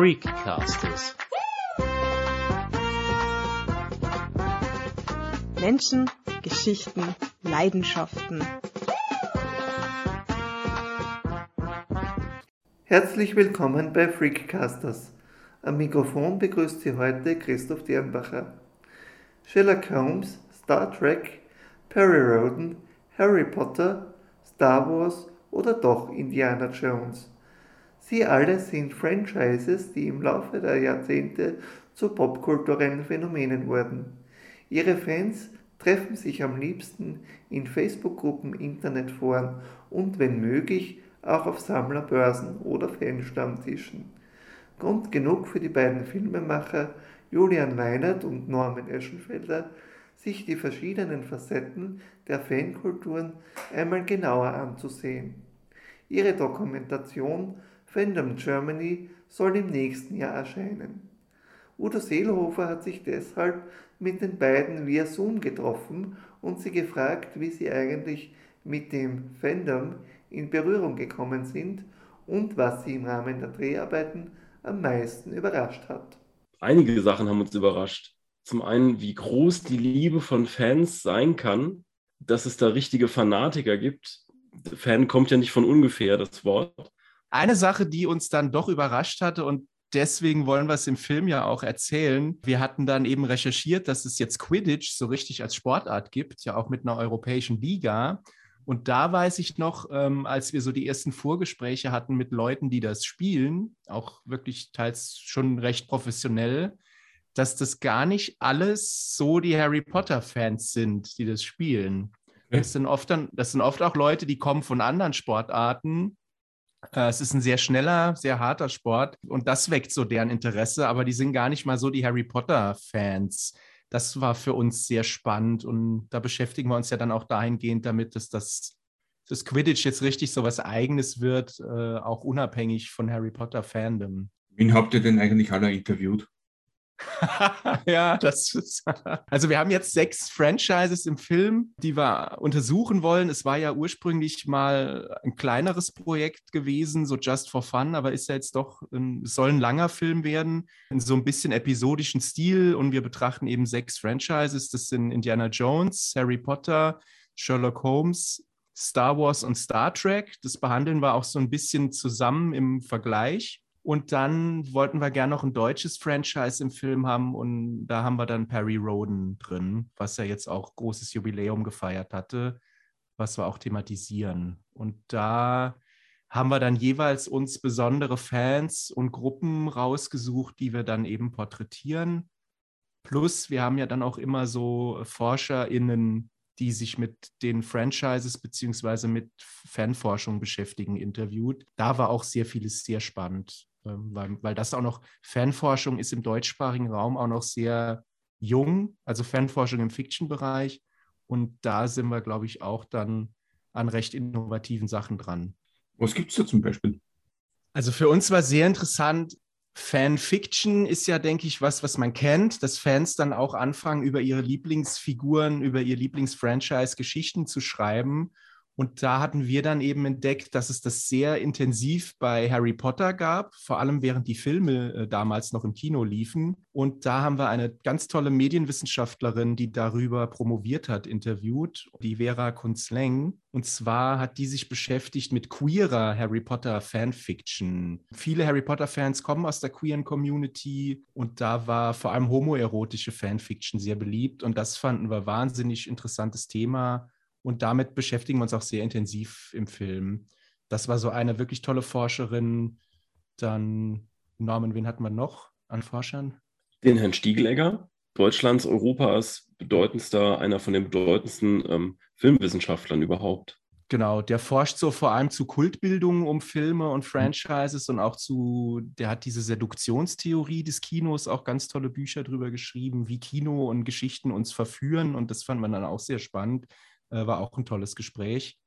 Freakcasters. Menschen, Geschichten, Leidenschaften. Herzlich willkommen bei Freakcasters. Am Mikrofon begrüßt Sie heute Christoph Dirnbacher. Sherlock Holmes, Star Trek, Perry Roden, Harry Potter, Star Wars oder doch Indiana Jones. Sie alle sind Franchises, die im Laufe der Jahrzehnte zu popkulturellen Phänomenen wurden. Ihre Fans treffen sich am liebsten in Facebook-Gruppen, Internetforen und wenn möglich auch auf Sammlerbörsen oder Fanstammtischen. Grund genug für die beiden Filmemacher Julian Meinert und Norman Eschenfelder, sich die verschiedenen Facetten der Fankulturen einmal genauer anzusehen. Ihre Dokumentation Fandom Germany soll im nächsten Jahr erscheinen. Udo Seelhofer hat sich deshalb mit den beiden via Zoom getroffen und sie gefragt, wie sie eigentlich mit dem Fandom in Berührung gekommen sind und was sie im Rahmen der Dreharbeiten am meisten überrascht hat. Einige Sachen haben uns überrascht. Zum einen, wie groß die Liebe von Fans sein kann, dass es da richtige Fanatiker gibt. Fan kommt ja nicht von ungefähr, das Wort. Eine Sache, die uns dann doch überrascht hatte und deswegen wollen wir es im Film ja auch erzählen. Wir hatten dann eben recherchiert, dass es jetzt Quidditch so richtig als Sportart gibt, ja auch mit einer europäischen Liga. Und da weiß ich noch, ähm, als wir so die ersten Vorgespräche hatten mit Leuten, die das spielen, auch wirklich teils schon recht professionell, dass das gar nicht alles so die Harry Potter-Fans sind, die das spielen. Das sind, oft dann, das sind oft auch Leute, die kommen von anderen Sportarten es ist ein sehr schneller, sehr harter Sport und das weckt so deren Interesse, aber die sind gar nicht mal so die Harry Potter-Fans. Das war für uns sehr spannend und da beschäftigen wir uns ja dann auch dahingehend damit, dass das, das Quidditch jetzt richtig so was Eigenes wird, äh, auch unabhängig von Harry Potter-Fandom. Wen habt ihr denn eigentlich alle interviewt? ja, das ist. Also, wir haben jetzt sechs Franchises im Film, die wir untersuchen wollen. Es war ja ursprünglich mal ein kleineres Projekt gewesen, so just for fun, aber ist ja jetzt doch, ein, soll ein langer Film werden, in so ein bisschen episodischen Stil. Und wir betrachten eben sechs Franchises. Das sind Indiana Jones, Harry Potter, Sherlock Holmes, Star Wars und Star Trek. Das behandeln wir auch so ein bisschen zusammen im Vergleich. Und dann wollten wir gerne noch ein deutsches Franchise im Film haben und da haben wir dann Perry Roden drin, was ja jetzt auch großes Jubiläum gefeiert hatte, was wir auch thematisieren. Und da haben wir dann jeweils uns besondere Fans und Gruppen rausgesucht, die wir dann eben porträtieren. Plus, wir haben ja dann auch immer so ForscherInnen, die sich mit den Franchises beziehungsweise mit Fanforschung beschäftigen, interviewt. Da war auch sehr vieles sehr spannend. Ähm, weil, weil das auch noch, Fanforschung ist im deutschsprachigen Raum auch noch sehr jung, also Fanforschung im Fiction-Bereich. Und da sind wir, glaube ich, auch dann an recht innovativen Sachen dran. Was gibt es da zum Beispiel? Also für uns war sehr interessant, Fanfiction ist ja, denke ich, was, was man kennt, dass Fans dann auch anfangen, über ihre Lieblingsfiguren, über ihr Lieblingsfranchise Geschichten zu schreiben und da hatten wir dann eben entdeckt, dass es das sehr intensiv bei Harry Potter gab, vor allem während die Filme äh, damals noch im Kino liefen. Und da haben wir eine ganz tolle Medienwissenschaftlerin, die darüber promoviert hat, interviewt, die Vera Kunzleng. Und zwar hat die sich beschäftigt mit queerer Harry Potter Fanfiction. Viele Harry Potter Fans kommen aus der queeren Community und da war vor allem homoerotische Fanfiction sehr beliebt. Und das fanden wir wahnsinnig interessantes Thema und damit beschäftigen wir uns auch sehr intensiv im Film. Das war so eine wirklich tolle Forscherin. Dann, Norman, wen hatten wir noch an Forschern? Den Herrn Stiegelegger, Deutschlands, Europas bedeutendster, einer von den bedeutendsten ähm, Filmwissenschaftlern überhaupt. Genau, der forscht so vor allem zu Kultbildungen um Filme und Franchises und auch zu, der hat diese Seduktionstheorie des Kinos auch ganz tolle Bücher drüber geschrieben, wie Kino und Geschichten uns verführen und das fand man dann auch sehr spannend. Äh, war auch ein tolles Gespräch.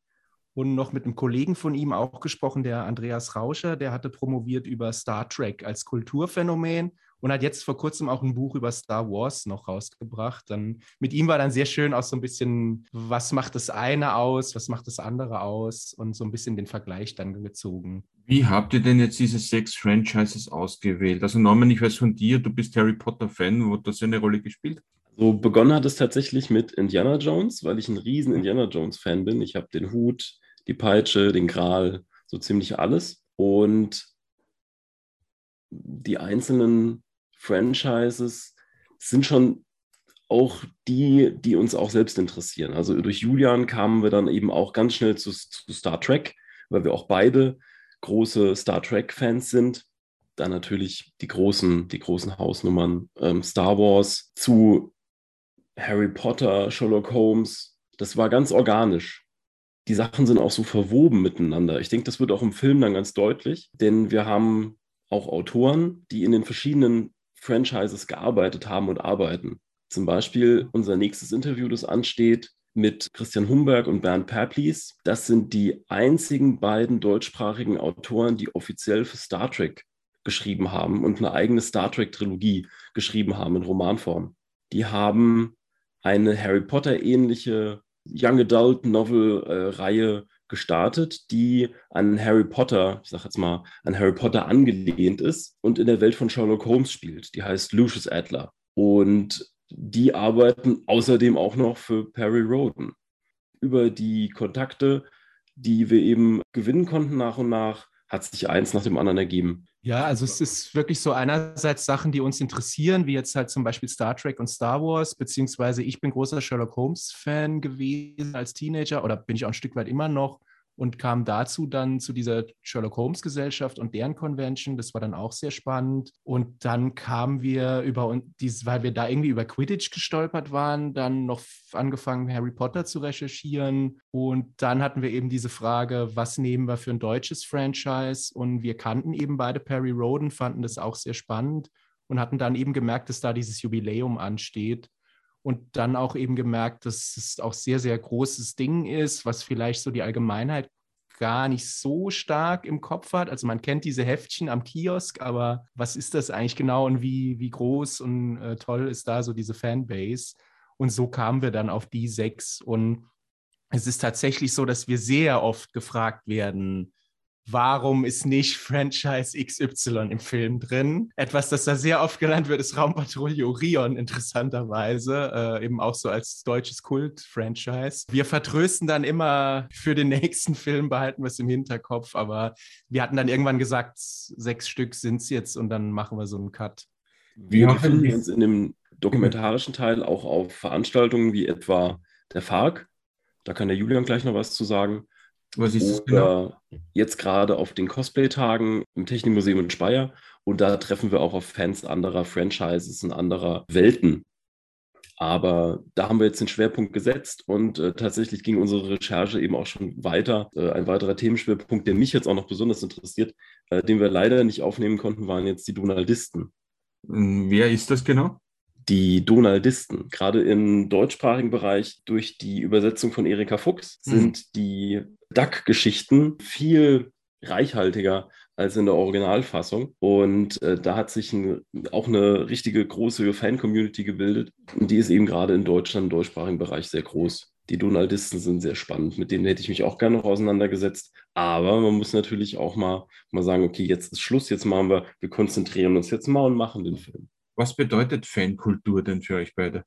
Und noch mit einem Kollegen von ihm auch gesprochen, der Andreas Rauscher, der hatte promoviert über Star Trek als Kulturphänomen und hat jetzt vor kurzem auch ein Buch über Star Wars noch rausgebracht. Dann mit ihm war dann sehr schön auch so ein bisschen, was macht das eine aus, was macht das andere aus und so ein bisschen den Vergleich dann gezogen. Wie habt ihr denn jetzt diese sechs Franchises ausgewählt? Also Norman, ich weiß von dir, du bist Harry Potter-Fan, wo hat das eine Rolle gespielt? So begonnen hat es tatsächlich mit Indiana Jones, weil ich ein riesen Indiana Jones-Fan bin. Ich habe den Hut, die Peitsche, den Gral, so ziemlich alles. Und die einzelnen Franchises sind schon auch die, die uns auch selbst interessieren. Also durch Julian kamen wir dann eben auch ganz schnell zu, zu Star Trek, weil wir auch beide große Star Trek-Fans sind. Dann natürlich die großen, die großen Hausnummern ähm, Star Wars zu Harry Potter, Sherlock Holmes. Das war ganz organisch. Die Sachen sind auch so verwoben miteinander. Ich denke, das wird auch im Film dann ganz deutlich, denn wir haben auch Autoren, die in den verschiedenen Franchises gearbeitet haben und arbeiten. Zum Beispiel unser nächstes Interview, das ansteht, mit Christian Humberg und Bernd Perplis. Das sind die einzigen beiden deutschsprachigen Autoren, die offiziell für Star Trek geschrieben haben und eine eigene Star Trek-Trilogie geschrieben haben in Romanform. Die haben eine Harry Potter-ähnliche Young Adult Novel-Reihe gestartet, die an Harry Potter, ich sag jetzt mal, an Harry Potter angelehnt ist und in der Welt von Sherlock Holmes spielt. Die heißt Lucius Adler. Und die arbeiten außerdem auch noch für Perry Roden. Über die Kontakte, die wir eben gewinnen konnten nach und nach, hat sich eins nach dem anderen ergeben. Ja, also es ist wirklich so einerseits Sachen, die uns interessieren, wie jetzt halt zum Beispiel Star Trek und Star Wars, beziehungsweise ich bin großer Sherlock Holmes-Fan gewesen als Teenager oder bin ich auch ein Stück weit immer noch und kam dazu dann zu dieser Sherlock Holmes Gesellschaft und deren Convention. Das war dann auch sehr spannend. Und dann kamen wir über, dies, weil wir da irgendwie über Quidditch gestolpert waren, dann noch angefangen, Harry Potter zu recherchieren. Und dann hatten wir eben diese Frage, was nehmen wir für ein deutsches Franchise? Und wir kannten eben beide Perry Roden, fanden das auch sehr spannend und hatten dann eben gemerkt, dass da dieses Jubiläum ansteht und dann auch eben gemerkt, dass es auch sehr, sehr großes Ding ist, was vielleicht so die Allgemeinheit gar nicht so stark im Kopf hat. Also man kennt diese Heftchen am Kiosk, aber was ist das eigentlich genau und wie, wie groß und äh, toll ist da so diese Fanbase? Und so kamen wir dann auf die sechs. Und es ist tatsächlich so, dass wir sehr oft gefragt werden, warum ist nicht Franchise XY im Film drin? Etwas, das da sehr oft genannt wird, ist Raumpatrouille Orion, interessanterweise, äh, eben auch so als deutsches Kult-Franchise. Wir vertrösten dann immer für den nächsten Film, behalten wir es im Hinterkopf, aber wir hatten dann irgendwann gesagt, sechs Stück sind es jetzt und dann machen wir so einen Cut. Wir befinden uns in dem dokumentarischen Teil auch auf Veranstaltungen wie etwa der FARC. Da kann der Julian gleich noch was zu sagen. Was ist das genau? Jetzt gerade auf den Cosplay-Tagen im Technikmuseum in Speyer. Und da treffen wir auch auf Fans anderer Franchises und anderer Welten. Aber da haben wir jetzt den Schwerpunkt gesetzt und äh, tatsächlich ging unsere Recherche eben auch schon weiter. Äh, ein weiterer Themenschwerpunkt, der mich jetzt auch noch besonders interessiert, äh, den wir leider nicht aufnehmen konnten, waren jetzt die Donaldisten. Hm, wer ist das genau? Die Donaldisten, gerade im deutschsprachigen Bereich durch die Übersetzung von Erika Fuchs, hm. sind mhm. die Duck-Geschichten viel reichhaltiger als in der Originalfassung. Und äh, da hat sich ein, auch eine richtige große Fan-Community gebildet. Und die ist eben gerade in Deutschland im deutschsprachigen Bereich sehr groß. Die Donaldisten sind sehr spannend, mit denen hätte ich mich auch gerne noch auseinandergesetzt. Aber man muss natürlich auch mal, mal sagen, okay, jetzt ist Schluss, jetzt machen wir, wir konzentrieren uns jetzt mal und machen den Film. Was bedeutet Fankultur denn für euch beide?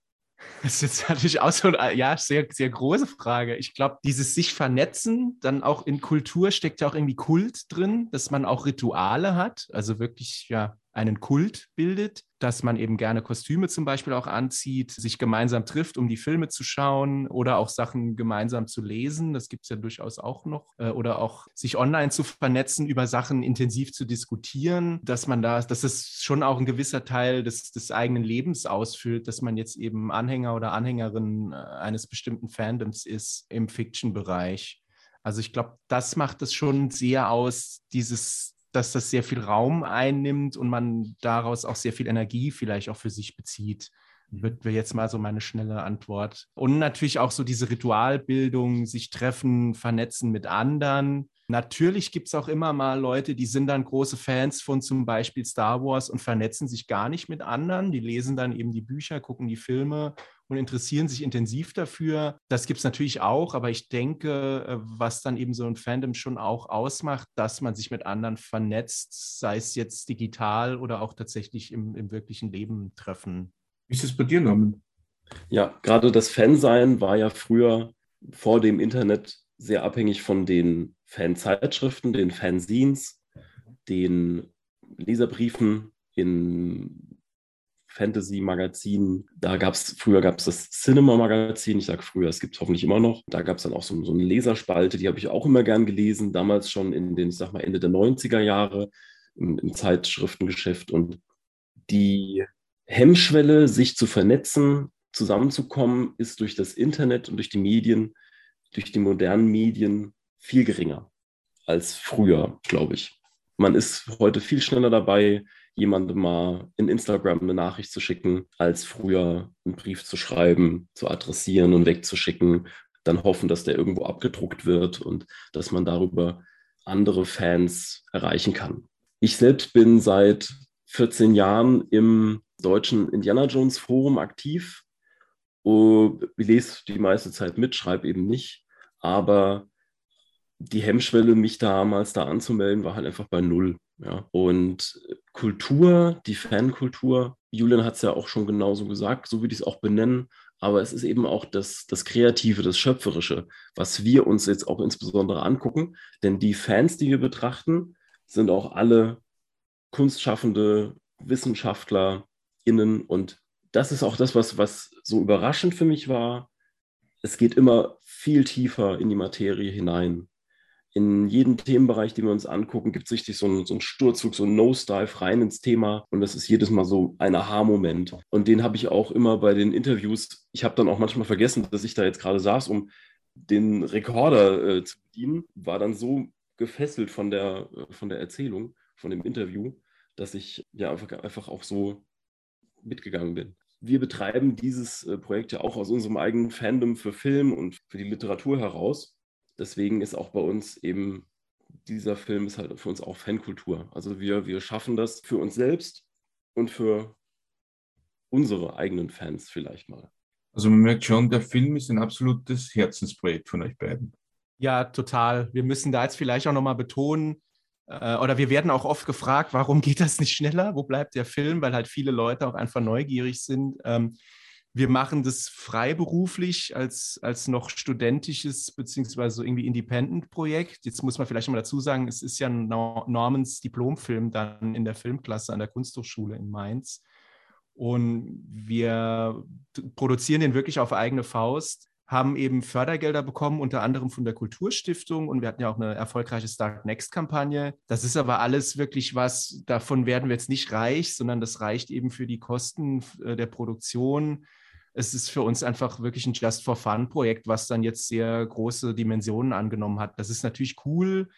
Das ist natürlich auch so eine ja, sehr, sehr große Frage. Ich glaube, dieses sich vernetzen, dann auch in Kultur steckt ja auch irgendwie Kult drin, dass man auch Rituale hat, also wirklich ja einen Kult bildet, dass man eben gerne Kostüme zum Beispiel auch anzieht, sich gemeinsam trifft, um die Filme zu schauen oder auch Sachen gemeinsam zu lesen. Das gibt es ja durchaus auch noch. Äh, oder auch sich online zu vernetzen, über Sachen intensiv zu diskutieren, dass man da, dass es schon auch ein gewisser Teil des, des eigenen Lebens ausfüllt, dass man jetzt eben Anhänger oder Anhängerin äh, eines bestimmten Fandoms ist im Fiction-Bereich. Also ich glaube, das macht es schon sehr aus, dieses dass das sehr viel Raum einnimmt und man daraus auch sehr viel Energie vielleicht auch für sich bezieht. Mhm. Wird wir jetzt mal so meine schnelle Antwort. Und natürlich auch so diese Ritualbildung, sich treffen, vernetzen mit anderen. Natürlich gibt es auch immer mal Leute, die sind dann große Fans von zum Beispiel Star Wars und vernetzen sich gar nicht mit anderen. Die lesen dann eben die Bücher, gucken die Filme und interessieren sich intensiv dafür. Das gibt es natürlich auch, aber ich denke, äh, was dann eben so ein Fandom schon auch ausmacht, dass man sich mit anderen vernetzt, sei es jetzt digital oder auch tatsächlich im, im wirklichen Leben treffen. Wie ist es bei dir, Norman? Ja, gerade das Fansein war ja früher vor dem Internet sehr abhängig von den Fanzeitschriften, den Fanzines, den Leserbriefen in Fantasy-Magazinen. Da gab es, früher gab es das Cinema-Magazin, ich sage früher, es gibt es hoffentlich immer noch. Da gab es dann auch so, so, eine Leserspalte, die habe ich auch immer gern gelesen, damals schon in den, ich sag mal, Ende der 90er Jahre im, im Zeitschriftengeschäft. Und die Hemmschwelle, sich zu vernetzen, zusammenzukommen, ist durch das Internet und durch die Medien, durch die modernen Medien viel geringer als früher, glaube ich. Man ist heute viel schneller dabei, jemandem mal in Instagram eine Nachricht zu schicken, als früher einen Brief zu schreiben, zu adressieren und wegzuschicken, dann hoffen, dass der irgendwo abgedruckt wird und dass man darüber andere Fans erreichen kann. Ich selbst bin seit 14 Jahren im deutschen Indiana Jones Forum aktiv. Ich lese die meiste Zeit mit, schreibe eben nicht, aber die Hemmschwelle, mich damals da anzumelden, war halt einfach bei null. Ja. Und Kultur, die Fankultur, Julian hat es ja auch schon genauso gesagt, so würde ich es auch benennen, aber es ist eben auch das, das Kreative, das Schöpferische, was wir uns jetzt auch insbesondere angucken. Denn die Fans, die wir betrachten, sind auch alle Kunstschaffende, WissenschaftlerInnen. Und das ist auch das, was, was so überraschend für mich war. Es geht immer viel tiefer in die Materie hinein in jedem Themenbereich, den wir uns angucken, gibt es richtig so einen, so einen Sturzflug, so einen Nose-Dive rein ins Thema. Und das ist jedes Mal so ein Aha-Moment. Und den habe ich auch immer bei den Interviews. Ich habe dann auch manchmal vergessen, dass ich da jetzt gerade saß, um den Rekorder äh, zu bedienen. War dann so gefesselt von der, äh, von der Erzählung, von dem Interview, dass ich ja einfach, einfach auch so mitgegangen bin. Wir betreiben dieses äh, Projekt ja auch aus unserem eigenen Fandom für Film und für die Literatur heraus deswegen ist auch bei uns eben dieser Film ist halt für uns auch Fankultur. Also wir, wir schaffen das für uns selbst und für unsere eigenen Fans vielleicht mal. Also man merkt schon, der Film ist ein absolutes Herzensprojekt von euch beiden. Ja, total. Wir müssen da jetzt vielleicht auch nochmal betonen, äh, oder wir werden auch oft gefragt, warum geht das nicht schneller? Wo bleibt der Film? Weil halt viele Leute auch einfach neugierig sind. Ähm, wir machen das freiberuflich als, als noch studentisches beziehungsweise so irgendwie Independent-Projekt. Jetzt muss man vielleicht mal dazu sagen, es ist ja Normans Diplomfilm dann in der Filmklasse an der Kunsthochschule in Mainz. Und wir produzieren den wirklich auf eigene Faust, haben eben Fördergelder bekommen, unter anderem von der Kulturstiftung. Und wir hatten ja auch eine erfolgreiche Start Next-Kampagne. Das ist aber alles wirklich was, davon werden wir jetzt nicht reich, sondern das reicht eben für die Kosten äh, der Produktion es ist für uns einfach wirklich ein Just for Fun Projekt, was dann jetzt sehr große Dimensionen angenommen hat. Das ist natürlich cool,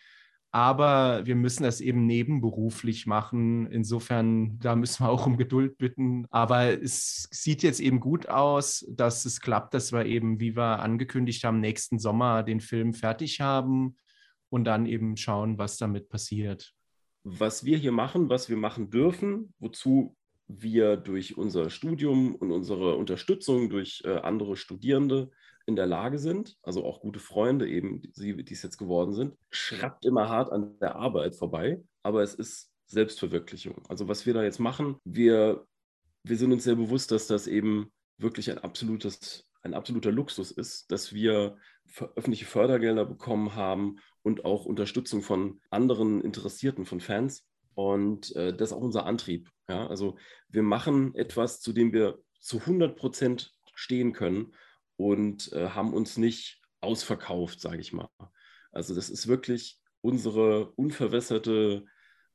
aber wir müssen das eben nebenberuflich machen. Insofern, da müssen wir auch um Geduld bitten. Aber es sieht jetzt eben gut aus, dass es klappt, dass wir eben, wie wir angekündigt haben, nächsten Sommer den Film fertig haben und dann eben schauen, was damit passiert. Was wir hier machen, was wir machen dürfen, wozu wir durch unser Studium und unsere Unterstützung durch äh, andere Studierende in der Lage sind, also auch gute Freunde eben, die, die es jetzt geworden sind, schrappt immer hart an der Arbeit vorbei, aber es ist Selbstverwirklichung. Also was wir da jetzt machen, wir, wir sind uns sehr bewusst, dass das eben wirklich ein absolutes ein absoluter Luxus ist, dass wir öffentliche Fördergelder bekommen haben und auch Unterstützung von anderen Interessierten, von Fans, und äh, das ist auch unser Antrieb. Ja? Also wir machen etwas, zu dem wir zu 100 Prozent stehen können und äh, haben uns nicht ausverkauft, sage ich mal. Also das ist wirklich unsere unverwässerte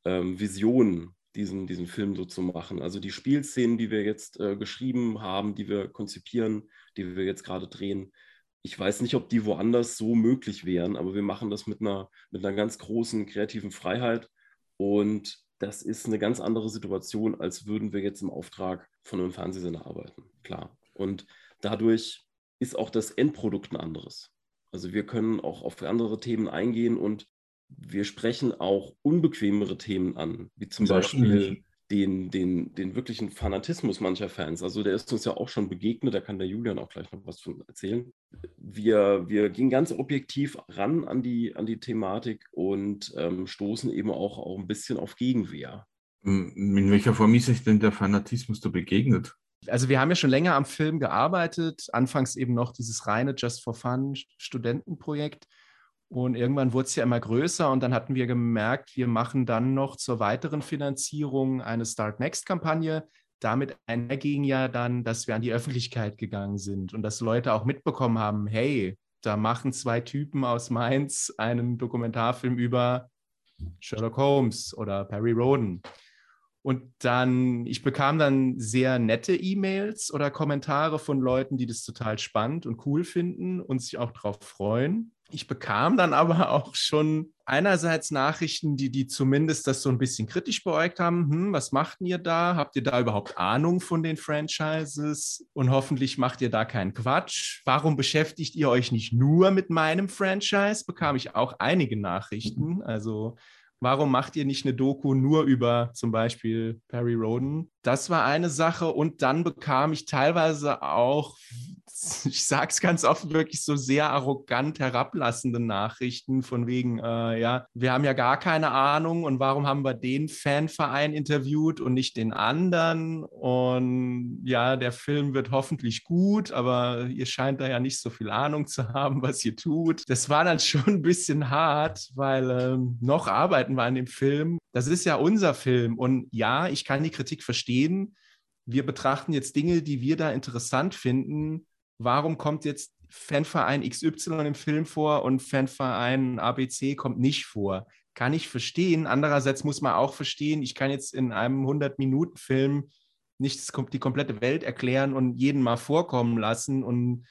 ähm, Vision, diesen, diesen Film so zu machen. Also die Spielszenen, die wir jetzt äh, geschrieben haben, die wir konzipieren, die wir jetzt gerade drehen, ich weiß nicht, ob die woanders so möglich wären, aber wir machen das mit einer, mit einer ganz großen kreativen Freiheit und das ist eine ganz andere Situation, als würden wir jetzt im Auftrag von einem Fernsehsender arbeiten. Klar. Und dadurch ist auch das Endprodukt ein anderes. Also wir können auch auf andere Themen eingehen und wir sprechen auch unbequemere Themen an, wie zum Beispiel den, den, den wirklichen Fanatismus mancher Fans. Also der ist uns ja auch schon begegnet, da kann der Julian auch gleich noch was von erzählen. Wir, wir gehen ganz objektiv ran an die, an die Thematik und ähm, stoßen eben auch, auch ein bisschen auf Gegenwehr. In welcher Form ist sich denn der Fanatismus da begegnet? Also wir haben ja schon länger am Film gearbeitet, anfangs eben noch dieses reine Just for Fun Studentenprojekt. Und irgendwann wurde es ja immer größer und dann hatten wir gemerkt, wir machen dann noch zur weiteren Finanzierung eine Start Next-Kampagne. Damit einherging ja dann, dass wir an die Öffentlichkeit gegangen sind und dass Leute auch mitbekommen haben, hey, da machen zwei Typen aus Mainz einen Dokumentarfilm über Sherlock Holmes oder Perry Roden. Und dann, ich bekam dann sehr nette E-Mails oder Kommentare von Leuten, die das total spannend und cool finden und sich auch darauf freuen. Ich bekam dann aber auch schon einerseits Nachrichten, die, die zumindest das so ein bisschen kritisch beäugt haben. Hm, was macht ihr da? Habt ihr da überhaupt Ahnung von den Franchises? Und hoffentlich macht ihr da keinen Quatsch. Warum beschäftigt ihr euch nicht nur mit meinem Franchise? Bekam ich auch einige Nachrichten. Also Warum macht ihr nicht eine Doku nur über zum Beispiel Perry Roden? Das war eine Sache. Und dann bekam ich teilweise auch, ich sage es ganz oft, wirklich so sehr arrogant herablassende Nachrichten von wegen, äh, ja, wir haben ja gar keine Ahnung und warum haben wir den Fanverein interviewt und nicht den anderen? Und ja, der Film wird hoffentlich gut, aber ihr scheint da ja nicht so viel Ahnung zu haben, was ihr tut. Das war dann schon ein bisschen hart, weil äh, noch arbeiten wir an dem Film. Das ist ja unser Film. Und ja, ich kann die Kritik verstehen. Wir betrachten jetzt Dinge, die wir da interessant finden. Warum kommt jetzt Fanverein XY im Film vor und Fanverein ABC kommt nicht vor? Kann ich verstehen. Andererseits muss man auch verstehen, ich kann jetzt in einem 100-Minuten-Film nicht die komplette Welt erklären und jeden mal vorkommen lassen. Und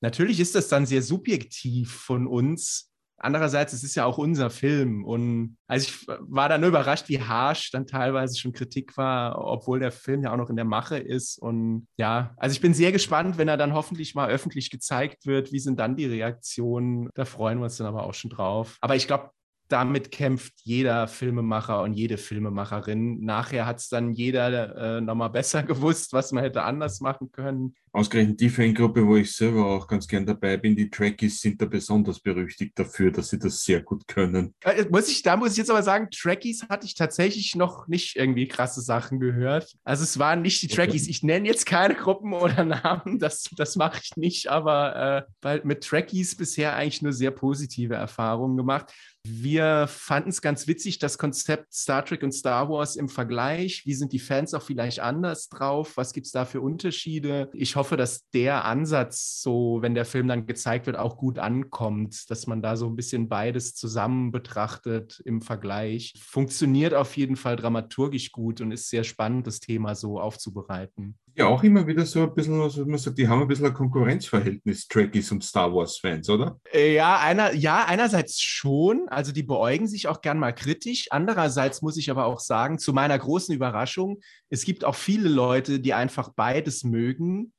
natürlich ist das dann sehr subjektiv von uns, Andererseits, es ist ja auch unser Film. Und also ich war dann nur überrascht, wie harsh dann teilweise schon Kritik war, obwohl der Film ja auch noch in der Mache ist. Und ja, also ich bin sehr gespannt, wenn er dann hoffentlich mal öffentlich gezeigt wird. Wie sind dann die Reaktionen? Da freuen wir uns dann aber auch schon drauf. Aber ich glaube, damit kämpft jeder Filmemacher und jede Filmemacherin. Nachher hat es dann jeder äh, nochmal besser gewusst, was man hätte anders machen können. Ausgerechnet die Fangruppe, wo ich selber auch ganz gern dabei bin, die Trekkies sind da besonders berüchtigt dafür, dass sie das sehr gut können. Äh, muss ich, da muss ich jetzt aber sagen, Trekkies hatte ich tatsächlich noch nicht irgendwie krasse Sachen gehört. Also es waren nicht die Trekkies. Okay. Ich nenne jetzt keine Gruppen oder Namen, das, das mache ich nicht, aber äh, weil mit Trekkies bisher eigentlich nur sehr positive Erfahrungen gemacht. Wir fanden es ganz witzig, das Konzept Star Trek und Star Wars im Vergleich. Wie sind die Fans auch vielleicht anders drauf? Was gibt es da für Unterschiede? Ich hoffe, dass der Ansatz, so wenn der Film dann gezeigt wird, auch gut ankommt, dass man da so ein bisschen beides zusammen betrachtet im Vergleich. Funktioniert auf jeden Fall dramaturgisch gut und ist sehr spannend, das Thema so aufzubereiten ja auch immer wieder so ein bisschen, also man sagt, die haben ein bisschen ein Konkurrenzverhältnis, Trekkies und Star Wars-Fans, oder? Äh, ja, einer, ja, einerseits schon. Also die beäugen sich auch gern mal kritisch. Andererseits muss ich aber auch sagen, zu meiner großen Überraschung, es gibt auch viele Leute, die einfach beides mögen,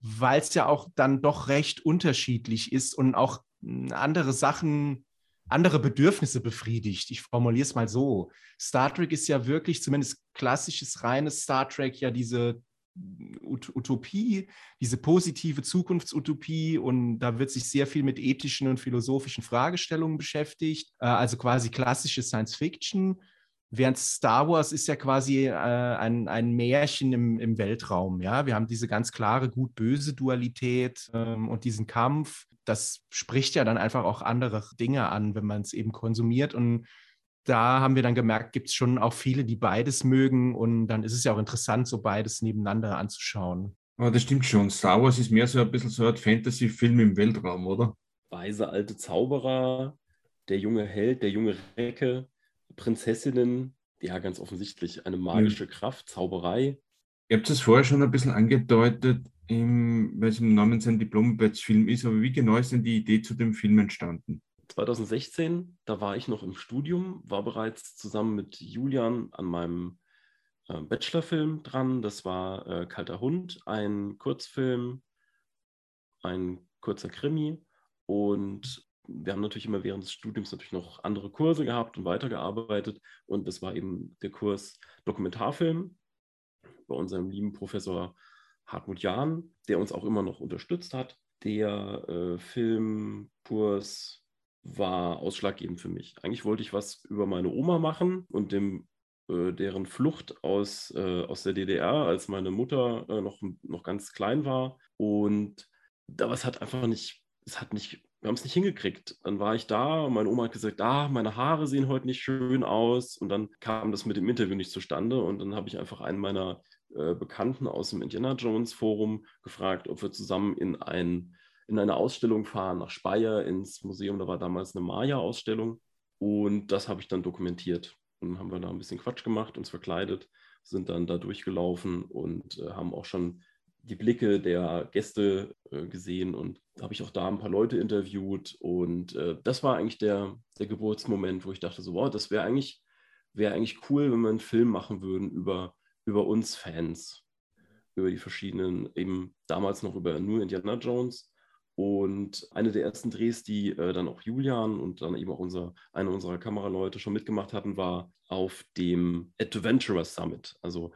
weil es ja auch dann doch recht unterschiedlich ist und auch hm, andere Sachen andere Bedürfnisse befriedigt. Ich formuliere es mal so. Star Trek ist ja wirklich, zumindest klassisches, reines Star Trek, ja diese Utopie, diese positive Zukunftsutopie und da wird sich sehr viel mit ethischen und philosophischen Fragestellungen beschäftigt, äh, also quasi klassische Science Fiction. Während Star Wars ist ja quasi äh, ein, ein Märchen im, im Weltraum. Ja, wir haben diese ganz klare Gut-Böse Dualität ähm, und diesen Kampf. Das spricht ja dann einfach auch andere Dinge an, wenn man es eben konsumiert. Und da haben wir dann gemerkt, gibt es schon auch viele, die beides mögen und dann ist es ja auch interessant, so beides nebeneinander anzuschauen. Aber das stimmt schon. Star Wars ist mehr so ein bisschen so ein Fantasy-Film im Weltraum, oder? Weise alte Zauberer, der junge Held, der junge Recke, Prinzessinnen, ja, ganz offensichtlich eine magische mhm. Kraft, Zauberei. Ihr habt es vorher schon ein bisschen angedeutet, im, weil es im Namen sein Diplomarbeitsfilm ist, aber wie genau ist denn die Idee zu dem Film entstanden? 2016, da war ich noch im Studium, war bereits zusammen mit Julian an meinem äh, Bachelorfilm dran. Das war äh, Kalter Hund, ein Kurzfilm, ein kurzer Krimi. Und wir haben natürlich immer während des Studiums natürlich noch andere Kurse gehabt und weitergearbeitet. Und das war eben der Kurs Dokumentarfilm bei unserem lieben Professor Hartmut Jahn, der uns auch immer noch unterstützt hat. Der äh, Filmkurs war ausschlaggebend für mich. Eigentlich wollte ich was über meine Oma machen und dem, äh, deren Flucht aus, äh, aus der DDR, als meine Mutter äh, noch, noch ganz klein war. Und da was hat einfach nicht, es hat nicht, wir haben es nicht hingekriegt. Dann war ich da und meine Oma hat gesagt, ah, meine Haare sehen heute nicht schön aus. Und dann kam das mit dem Interview nicht zustande. Und dann habe ich einfach einen meiner äh, Bekannten aus dem Indiana Jones Forum gefragt, ob wir zusammen in, ein, in eine Ausstellung fahren nach Speyer ins Museum. Da war damals eine Maya-Ausstellung und das habe ich dann dokumentiert. Und dann haben wir da ein bisschen Quatsch gemacht, uns verkleidet, sind dann da durchgelaufen und äh, haben auch schon die Blicke der Gäste äh, gesehen und habe ich auch da ein paar Leute interviewt und äh, das war eigentlich der, der Geburtsmoment, wo ich dachte so, wow, das wäre eigentlich, wär eigentlich cool, wenn wir einen Film machen würden über über uns Fans, über die verschiedenen, eben damals noch über nur Indiana Jones. Und eine der ersten Drehs, die äh, dann auch Julian und dann eben auch unser, eine unserer Kameraleute schon mitgemacht hatten, war auf dem Adventurer Summit. Also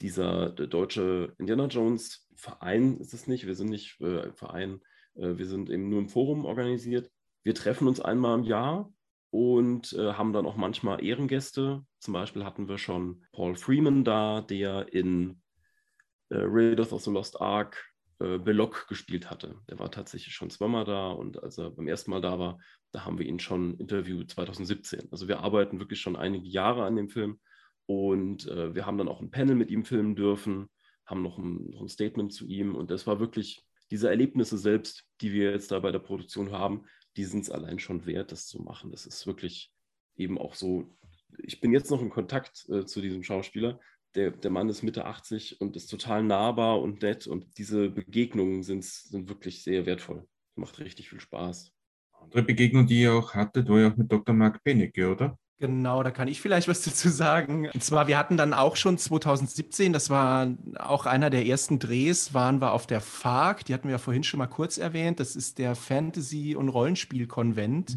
dieser deutsche Indiana Jones Verein ist es nicht. Wir sind nicht äh, Verein, äh, wir sind eben nur im Forum organisiert. Wir treffen uns einmal im Jahr und äh, haben dann auch manchmal Ehrengäste. Zum Beispiel hatten wir schon Paul Freeman da, der in äh, Raiders of the Lost Ark äh, Belloc gespielt hatte. Der war tatsächlich schon zweimal da und als er beim ersten Mal da war, da haben wir ihn schon interviewt 2017. Also wir arbeiten wirklich schon einige Jahre an dem Film und äh, wir haben dann auch ein Panel mit ihm filmen dürfen, haben noch ein, noch ein Statement zu ihm und das war wirklich diese Erlebnisse selbst, die wir jetzt da bei der Produktion haben, die sind es allein schon wert, das zu machen. Das ist wirklich eben auch so. Ich bin jetzt noch in Kontakt äh, zu diesem Schauspieler. Der, der Mann ist Mitte 80 und ist total nahbar und nett. Und diese Begegnungen sind, sind wirklich sehr wertvoll. Macht richtig viel Spaß. Andere Begegnung, die ihr auch hattet, war ja auch mit Dr. Mark Benecke, oder? Genau, da kann ich vielleicht was dazu sagen. Und zwar, wir hatten dann auch schon 2017, das war auch einer der ersten Drehs, waren wir auf der FARC, die hatten wir ja vorhin schon mal kurz erwähnt. Das ist der Fantasy- und Rollenspielkonvent.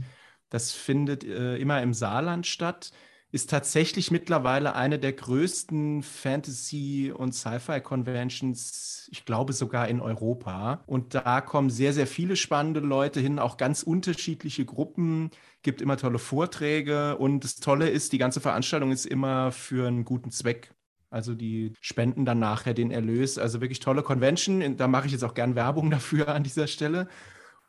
Das findet äh, immer im Saarland statt ist tatsächlich mittlerweile eine der größten Fantasy- und Sci-Fi-Conventions, ich glaube sogar in Europa. Und da kommen sehr, sehr viele spannende Leute hin, auch ganz unterschiedliche Gruppen, gibt immer tolle Vorträge. Und das Tolle ist, die ganze Veranstaltung ist immer für einen guten Zweck. Also die spenden dann nachher den Erlös. Also wirklich tolle Convention. Da mache ich jetzt auch gern Werbung dafür an dieser Stelle.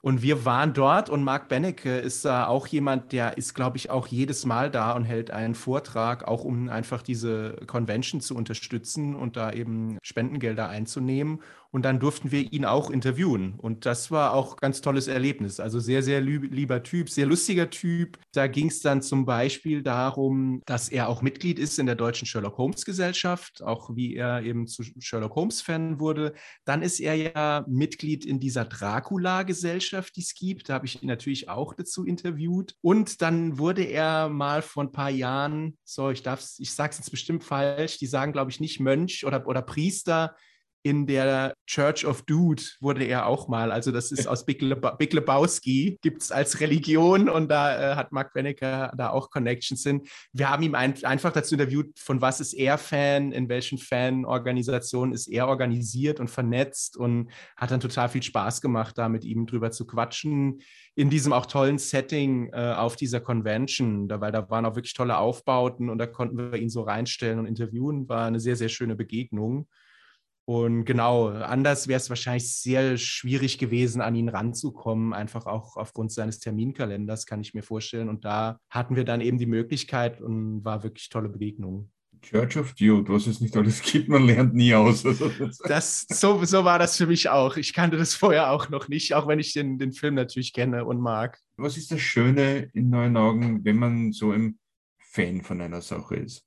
Und wir waren dort und Mark Bennecke ist da auch jemand, der ist, glaube ich, auch jedes Mal da und hält einen Vortrag, auch um einfach diese Convention zu unterstützen und da eben Spendengelder einzunehmen. Und dann durften wir ihn auch interviewen. Und das war auch ganz tolles Erlebnis. Also sehr, sehr lieber Typ, sehr lustiger Typ. Da ging es dann zum Beispiel darum, dass er auch Mitglied ist in der Deutschen Sherlock Holmes Gesellschaft, auch wie er eben zu Sherlock Holmes-Fan wurde. Dann ist er ja Mitglied in dieser Dracula-Gesellschaft, die es gibt. Da habe ich ihn natürlich auch dazu interviewt. Und dann wurde er mal vor ein paar Jahren, so, ich darf ich sage es jetzt bestimmt falsch, die sagen, glaube ich, nicht Mönch oder, oder Priester in der Church of Dude wurde er auch mal. Also das ist aus Big, Leba Big Lebowski, gibt es als Religion und da äh, hat Mark Bennecker da auch Connections hin. Wir haben ihm ein, einfach dazu interviewt, von was ist er Fan, in welchen Fanorganisationen ist er organisiert und vernetzt und hat dann total viel Spaß gemacht, da mit ihm drüber zu quatschen. In diesem auch tollen Setting äh, auf dieser Convention, da, weil da waren auch wirklich tolle Aufbauten und da konnten wir ihn so reinstellen und interviewen. War eine sehr, sehr schöne Begegnung. Und genau, anders wäre es wahrscheinlich sehr schwierig gewesen, an ihn ranzukommen, einfach auch aufgrund seines Terminkalenders, kann ich mir vorstellen. Und da hatten wir dann eben die Möglichkeit und war wirklich tolle Begegnung. Church of Dude, was es nicht alles gibt, man lernt nie aus. das, so, so war das für mich auch. Ich kannte das vorher auch noch nicht, auch wenn ich den, den Film natürlich kenne und mag. Was ist das Schöne in neuen Augen, wenn man so ein Fan von einer Sache ist?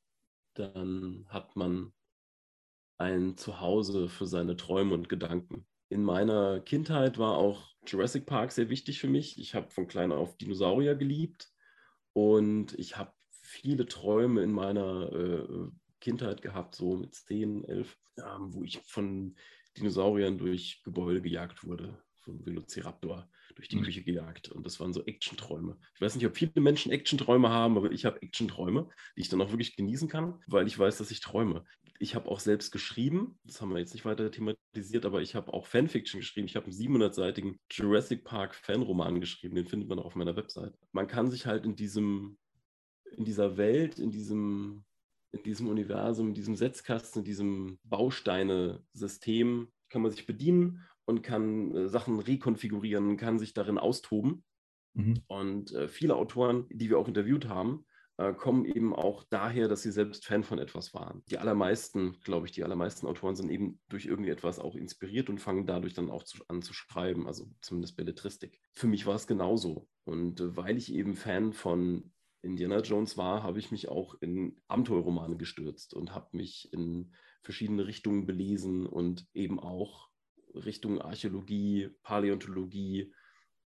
Dann hat man ein Zuhause für seine Träume und Gedanken. In meiner Kindheit war auch Jurassic Park sehr wichtig für mich. Ich habe von klein auf Dinosaurier geliebt und ich habe viele Träume in meiner äh, Kindheit gehabt, so mit 10, 11, äh, wo ich von Dinosauriern durch Gebäude gejagt wurde, vom Velociraptor. durch die mhm. Küche gejagt. Und das waren so Action-Träume. Ich weiß nicht, ob viele Menschen Action-Träume haben, aber ich habe Action-Träume, die ich dann auch wirklich genießen kann, weil ich weiß, dass ich träume. Ich habe auch selbst geschrieben, das haben wir jetzt nicht weiter thematisiert, aber ich habe auch Fanfiction geschrieben. Ich habe einen 700-seitigen Jurassic Park Fanroman geschrieben, den findet man auch auf meiner Website. Man kann sich halt in diesem, in dieser Welt, in diesem, in diesem Universum, in diesem Setzkasten, in diesem Bausteine-System, kann man sich bedienen und kann äh, Sachen rekonfigurieren, kann sich darin austoben. Mhm. Und äh, viele Autoren, die wir auch interviewt haben, äh, kommen eben auch daher, dass sie selbst Fan von etwas waren. Die allermeisten, glaube ich, die allermeisten Autoren sind eben durch irgendwie etwas auch inspiriert und fangen dadurch dann auch zu, an zu schreiben, also zumindest Belletristik. Für mich war es genauso. Und äh, weil ich eben Fan von Indiana Jones war, habe ich mich auch in Abenteuerromane gestürzt und habe mich in verschiedene Richtungen belesen und eben auch Richtung Archäologie, Paläontologie.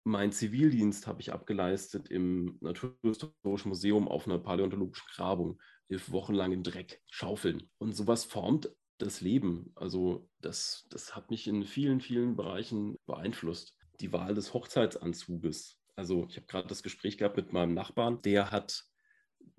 Mein Zivildienst habe ich abgeleistet im Naturhistorischen Museum auf einer paläontologischen Grabung. Elf Wochen lang im Dreck, schaufeln. Und sowas formt das Leben. Also das, das hat mich in vielen, vielen Bereichen beeinflusst. Die Wahl des Hochzeitsanzuges. Also ich habe gerade das Gespräch gehabt mit meinem Nachbarn, der hat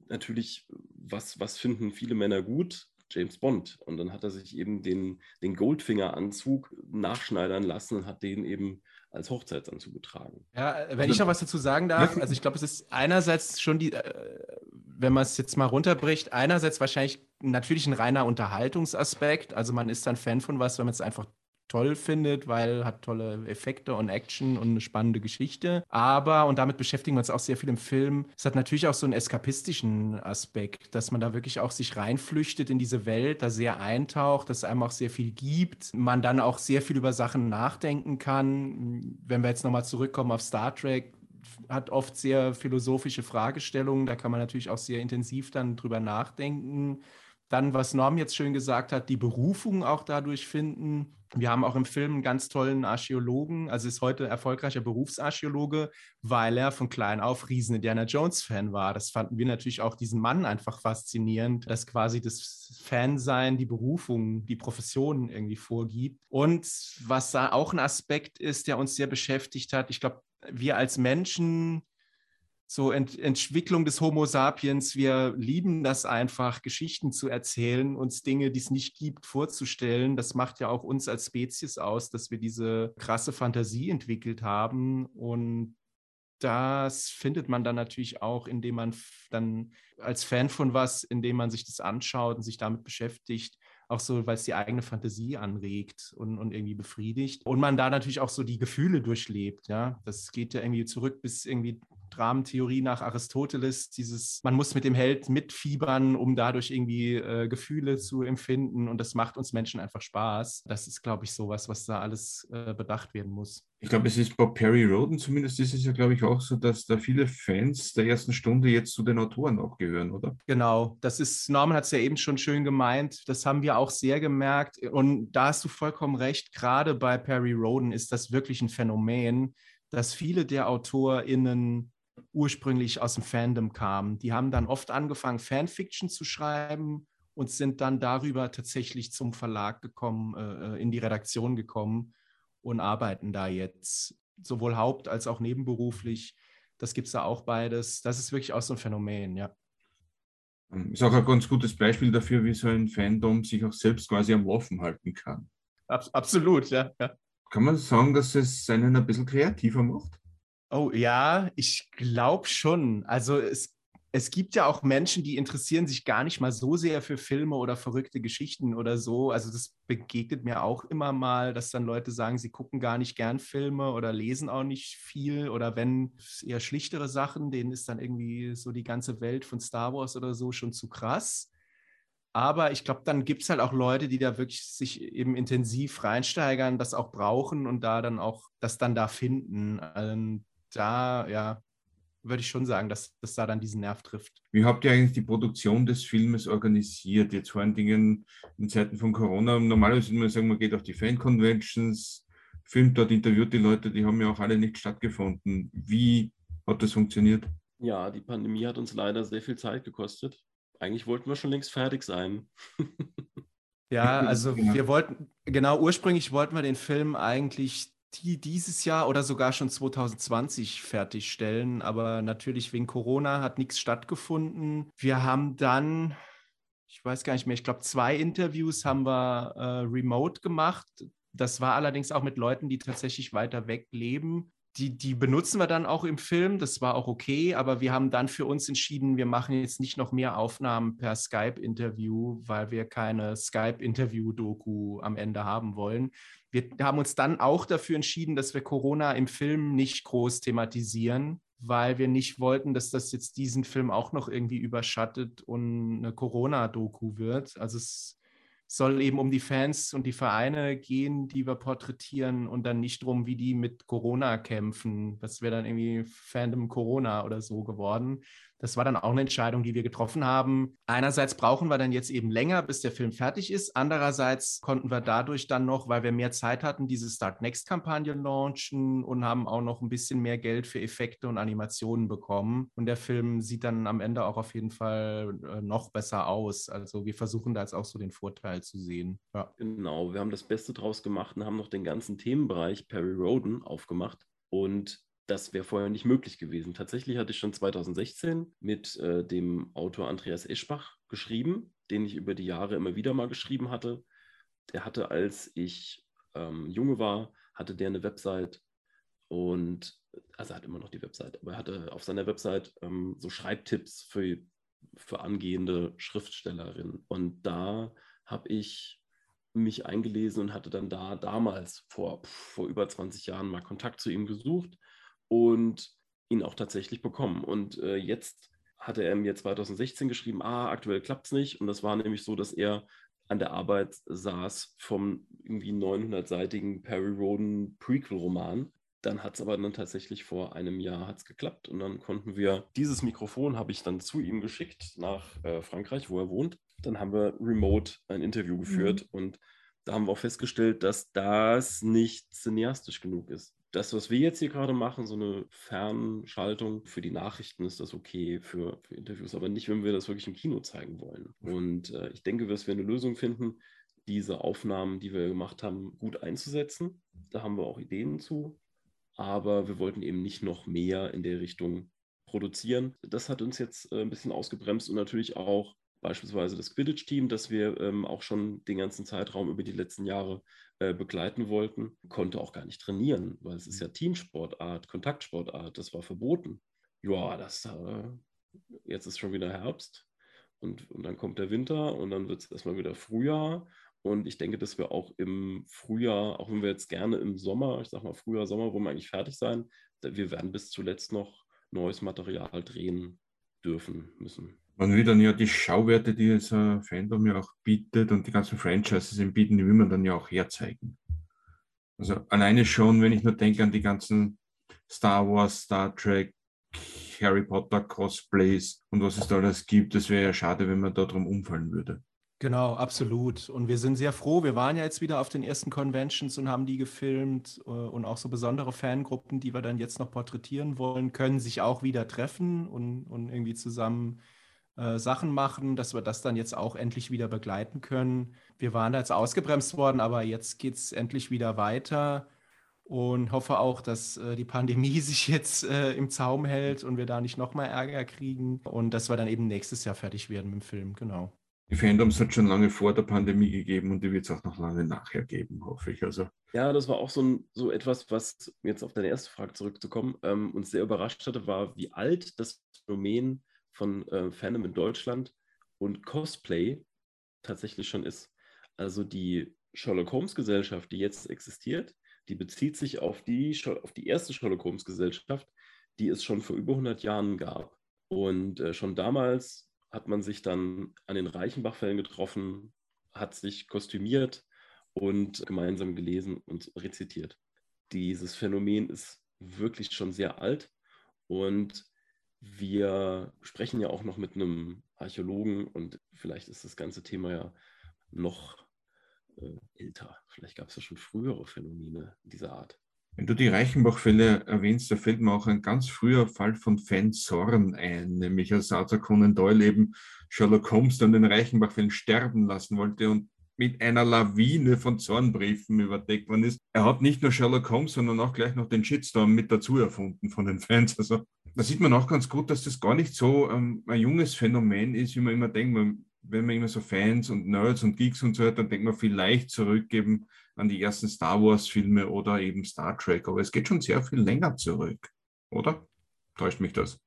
natürlich, was, was finden viele Männer gut? James Bond. Und dann hat er sich eben den, den Goldfinger-Anzug nachschneidern lassen und hat den eben als Hochzeitsanzug getragen. Ja, wenn also, ich noch was dazu sagen darf, also ich glaube, es ist einerseits schon die, äh, wenn man es jetzt mal runterbricht, einerseits wahrscheinlich natürlich ein reiner Unterhaltungsaspekt. Also man ist dann Fan von was, wenn man es einfach toll findet, weil hat tolle Effekte und Action und eine spannende Geschichte. Aber, und damit beschäftigen wir uns auch sehr viel im Film, es hat natürlich auch so einen eskapistischen Aspekt, dass man da wirklich auch sich reinflüchtet in diese Welt, da sehr eintaucht, dass es einem auch sehr viel gibt, man dann auch sehr viel über Sachen nachdenken kann. Wenn wir jetzt nochmal zurückkommen auf Star Trek, hat oft sehr philosophische Fragestellungen, da kann man natürlich auch sehr intensiv dann drüber nachdenken. Dann, was Norm jetzt schön gesagt hat, die Berufung auch dadurch finden. Wir haben auch im Film einen ganz tollen Archäologen, also ist heute erfolgreicher Berufsarchäologe, weil er von klein auf riesen Indiana Jones-Fan war. Das fanden wir natürlich auch diesen Mann einfach faszinierend, dass quasi das Fansein die Berufung, die Profession irgendwie vorgibt. Und was da auch ein Aspekt ist, der uns sehr beschäftigt hat, ich glaube, wir als Menschen so Ent Entwicklung des Homo sapiens. Wir lieben das einfach, Geschichten zu erzählen, uns Dinge, die es nicht gibt, vorzustellen. Das macht ja auch uns als Spezies aus, dass wir diese krasse Fantasie entwickelt haben. Und das findet man dann natürlich auch, indem man dann als Fan von was, indem man sich das anschaut und sich damit beschäftigt, auch so, weil es die eigene Fantasie anregt und, und irgendwie befriedigt. Und man da natürlich auch so die Gefühle durchlebt, ja. Das geht ja irgendwie zurück bis irgendwie Dramentheorie nach Aristoteles, dieses, man muss mit dem Held mitfiebern, um dadurch irgendwie äh, Gefühle zu empfinden und das macht uns Menschen einfach Spaß. Das ist, glaube ich, sowas, was da alles äh, bedacht werden muss. Ich glaube, es ist bei Perry Roden zumindest ist es ja, glaube ich, auch so, dass da viele Fans der ersten Stunde jetzt zu den Autoren auch gehören, oder? Genau, das ist, Norman hat es ja eben schon schön gemeint, das haben wir auch sehr gemerkt und da hast du vollkommen recht, gerade bei Perry Roden ist das wirklich ein Phänomen, dass viele der AutorInnen ursprünglich aus dem Fandom kamen. Die haben dann oft angefangen, Fanfiction zu schreiben und sind dann darüber tatsächlich zum Verlag gekommen, äh, äh, in die Redaktion gekommen und arbeiten da jetzt sowohl haupt- als auch nebenberuflich. Das gibt es da auch beides. Das ist wirklich auch so ein Phänomen, ja. Ähm, ist auch ein ganz gutes Beispiel dafür, wie so ein Fandom sich auch selbst quasi am Laufen halten kann. absolut, ja, ja. Kann man sagen, dass es einen ein bisschen kreativer macht? Oh ja, ich glaube schon. Also es, es gibt ja auch Menschen, die interessieren sich gar nicht mal so sehr für Filme oder verrückte Geschichten oder so. Also das begegnet mir auch immer mal, dass dann Leute sagen, sie gucken gar nicht gern Filme oder lesen auch nicht viel oder wenn eher schlichtere Sachen, denen ist dann irgendwie so die ganze Welt von Star Wars oder so schon zu krass. Aber ich glaube, dann gibt es halt auch Leute, die da wirklich sich eben intensiv reinsteigern, das auch brauchen und da dann auch das dann da finden. Ähm, da, ja, würde ich schon sagen, dass das da dann diesen Nerv trifft. Wie habt ihr eigentlich die Produktion des Filmes organisiert? Jetzt vor allen Dingen in Zeiten von Corona. Normalerweise würde man sagen, man geht auf die Fan-Conventions, filmt dort, interviewt die Leute, die haben ja auch alle nicht stattgefunden. Wie hat das funktioniert? Ja, die Pandemie hat uns leider sehr viel Zeit gekostet. Eigentlich wollten wir schon längst fertig sein. ja, also wir wollten, genau, ursprünglich wollten wir den Film eigentlich die dieses Jahr oder sogar schon 2020 fertigstellen. Aber natürlich wegen Corona hat nichts stattgefunden. Wir haben dann, ich weiß gar nicht mehr, ich glaube, zwei Interviews haben wir äh, remote gemacht. Das war allerdings auch mit Leuten, die tatsächlich weiter weg leben die, die benutzen wir dann auch im Film. Das war auch okay, aber wir haben dann für uns entschieden, wir machen jetzt nicht noch mehr Aufnahmen per Skype-Interview, weil wir keine Skype-Interview-Doku am Ende haben wollen. Wir haben uns dann auch dafür entschieden, dass wir Corona im Film nicht groß thematisieren, weil wir nicht wollten, dass das jetzt diesen Film auch noch irgendwie überschattet und eine Corona-Doku wird. Also es soll eben um die Fans und die Vereine gehen, die wir porträtieren und dann nicht darum, wie die mit Corona kämpfen. Das wäre dann irgendwie Fandom Corona oder so geworden. Das war dann auch eine Entscheidung, die wir getroffen haben. Einerseits brauchen wir dann jetzt eben länger, bis der Film fertig ist. Andererseits konnten wir dadurch dann noch, weil wir mehr Zeit hatten, diese Start Next-Kampagne launchen und haben auch noch ein bisschen mehr Geld für Effekte und Animationen bekommen. Und der Film sieht dann am Ende auch auf jeden Fall äh, noch besser aus. Also wir versuchen da jetzt auch so den Vorteil zu sehen. Ja. Genau, wir haben das Beste draus gemacht und haben noch den ganzen Themenbereich Perry Roden aufgemacht. Und das wäre vorher nicht möglich gewesen. Tatsächlich hatte ich schon 2016 mit äh, dem Autor Andreas Eschbach geschrieben, den ich über die Jahre immer wieder mal geschrieben hatte. Der hatte, als ich ähm, junge war, hatte der eine Website und, also er hat immer noch die Website, aber er hatte auf seiner Website ähm, so Schreibtipps für, für angehende Schriftstellerinnen. Und da habe ich mich eingelesen und hatte dann da damals vor, vor über 20 Jahren mal Kontakt zu ihm gesucht und ihn auch tatsächlich bekommen. Und äh, jetzt hatte er mir 2016 geschrieben, ah, aktuell klappt es nicht. Und das war nämlich so, dass er an der Arbeit saß vom irgendwie 900-seitigen Perry Roden Prequel-Roman. Dann hat es aber dann tatsächlich vor einem Jahr hat's geklappt und dann konnten wir dieses Mikrofon habe ich dann zu ihm geschickt nach äh, Frankreich, wo er wohnt. Dann haben wir remote ein Interview geführt mhm. und da haben wir auch festgestellt, dass das nicht cineastisch genug ist das, was wir jetzt hier gerade machen, so eine Fernschaltung für die Nachrichten, ist das okay für, für Interviews, aber nicht, wenn wir das wirklich im Kino zeigen wollen. Und äh, ich denke, dass wir eine Lösung finden, diese Aufnahmen, die wir gemacht haben, gut einzusetzen. Da haben wir auch Ideen zu. Aber wir wollten eben nicht noch mehr in der Richtung produzieren. Das hat uns jetzt äh, ein bisschen ausgebremst und natürlich auch beispielsweise das Quidditch-Team, das wir ähm, auch schon den ganzen Zeitraum über die letzten Jahre äh, begleiten wollten, konnte auch gar nicht trainieren, weil es ist ja Teamsportart, Kontaktsportart, das war verboten. Ja, das, äh, jetzt ist schon wieder Herbst und, und dann kommt der Winter und dann wird es erstmal wieder Frühjahr. Und ich denke, dass wir auch im Frühjahr, auch wenn wir jetzt gerne im Sommer, ich sag mal Frühjahr, Sommer, wo wir eigentlich fertig sein, wir werden bis zuletzt noch neues Material drehen dürfen müssen. Man will dann ja die Schauwerte, die es ein Fandom ja auch bietet und die ganzen Franchises ihm bieten, die will man dann ja auch herzeigen. Also alleine schon, wenn ich nur denke an die ganzen Star Wars, Star Trek, Harry Potter Cosplays und was es da alles gibt, das wäre ja schade, wenn man da drum umfallen würde. Genau, absolut. Und wir sind sehr froh. Wir waren ja jetzt wieder auf den ersten Conventions und haben die gefilmt äh, und auch so besondere Fangruppen, die wir dann jetzt noch porträtieren wollen, können sich auch wieder treffen und, und irgendwie zusammen äh, Sachen machen, dass wir das dann jetzt auch endlich wieder begleiten können. Wir waren da jetzt ausgebremst worden, aber jetzt geht es endlich wieder weiter und hoffe auch, dass äh, die Pandemie sich jetzt äh, im Zaum hält und wir da nicht nochmal Ärger kriegen und dass wir dann eben nächstes Jahr fertig werden mit dem Film, genau. Die Fandoms hat schon lange vor der Pandemie gegeben und die wird es auch noch lange nachher geben, hoffe ich. Also. Ja, das war auch so, ein, so etwas, was jetzt auf deine erste Frage zurückzukommen, ähm, uns sehr überrascht hatte, war, wie alt das Phänomen von äh, Fandom in Deutschland und Cosplay tatsächlich schon ist. Also die Sherlock Holmes Gesellschaft, die jetzt existiert, die bezieht sich auf die, auf die erste Sherlock Holmes Gesellschaft, die es schon vor über 100 Jahren gab. Und äh, schon damals hat man sich dann an den Reichenbach-Fällen getroffen, hat sich kostümiert und gemeinsam gelesen und rezitiert. Dieses Phänomen ist wirklich schon sehr alt und wir sprechen ja auch noch mit einem Archäologen und vielleicht ist das ganze Thema ja noch äh, älter. Vielleicht gab es ja schon frühere Phänomene dieser Art. Wenn du die Reichenbach-Fälle erwähnst, da fällt mir auch ein ganz früher Fall von Fan Zorn ein, nämlich als Arthur Conan Doyle eben Sherlock Holmes dann den Reichenbach-Fällen sterben lassen wollte und mit einer Lawine von Zornbriefen überdeckt worden ist. Er hat nicht nur Sherlock Holmes, sondern auch gleich noch den Shitstorm mit dazu erfunden von den Fans. Also da sieht man auch ganz gut, dass das gar nicht so ähm, ein junges Phänomen ist, wie man immer denkt. Man, wenn man immer so Fans und Nerds und Geeks und so hat, dann denkt man vielleicht zurückgeben an die ersten Star Wars-Filme oder eben Star Trek. Aber es geht schon sehr viel länger zurück, oder? Täuscht mich das?